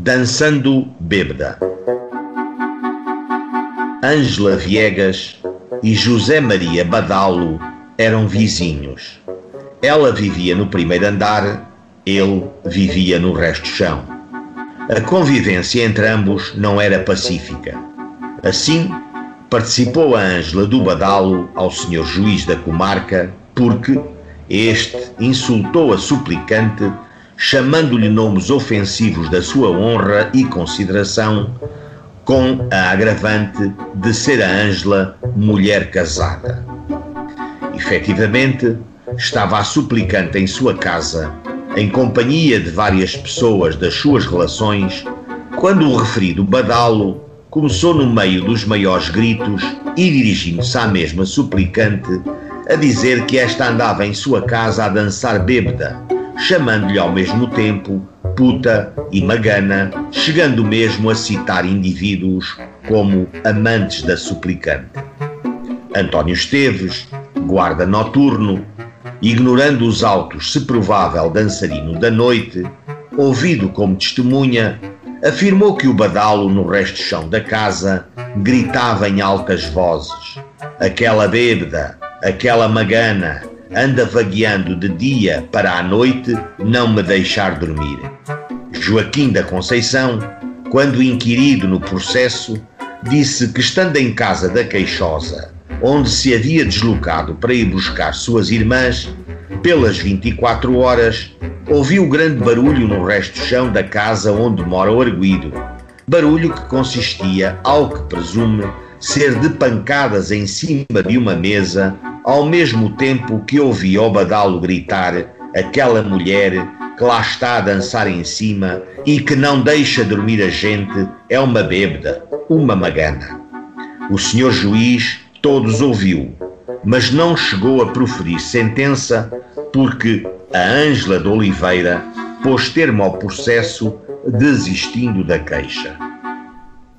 Dançando bêbada. Ângela Viegas e José Maria Badalo eram vizinhos. Ela vivia no primeiro andar, ele vivia no resto do chão. A convivência entre ambos não era pacífica. Assim, participou a Ângela do Badalo ao senhor juiz da comarca porque este insultou a suplicante chamando-lhe nomes ofensivos da sua honra e consideração, com a agravante de ser a Ângela mulher casada. Efetivamente, estava a suplicante em sua casa, em companhia de várias pessoas das suas relações, quando o referido badalo começou no meio dos maiores gritos e dirigindo-se à mesma suplicante, a dizer que esta andava em sua casa a dançar bêbada chamando-lhe ao mesmo tempo puta e magana, chegando mesmo a citar indivíduos como amantes da suplicante. António Esteves, guarda noturno, ignorando os autos se provável dançarino da noite, ouvido como testemunha, afirmou que o badalo no resto chão da casa gritava em altas vozes: aquela bêbada, aquela magana, anda vagueando de dia para a noite não me deixar dormir. Joaquim da Conceição, quando inquirido no processo, disse que estando em casa da queixosa, onde se havia deslocado para ir buscar suas irmãs, pelas 24 horas, ouviu grande barulho no resto do chão da casa onde mora o arguído. Barulho que consistia, ao que presume, ser de pancadas em cima de uma mesa ao mesmo tempo que ouvia o badalo gritar aquela mulher que lá está a dançar em cima e que não deixa dormir a gente é uma bêbada, uma magana. O senhor juiz todos ouviu, mas não chegou a proferir sentença porque a Ângela de Oliveira pôs termo ao processo desistindo da queixa.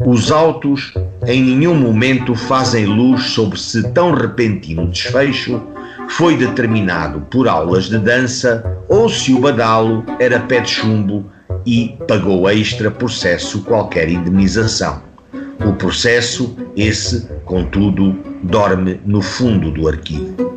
Os autos em nenhum momento fazem luz sobre se tão repentino desfecho foi determinado por aulas de dança ou se o badalo era pé de chumbo e pagou extra processo qualquer indemnização. O processo, esse, contudo, dorme no fundo do arquivo.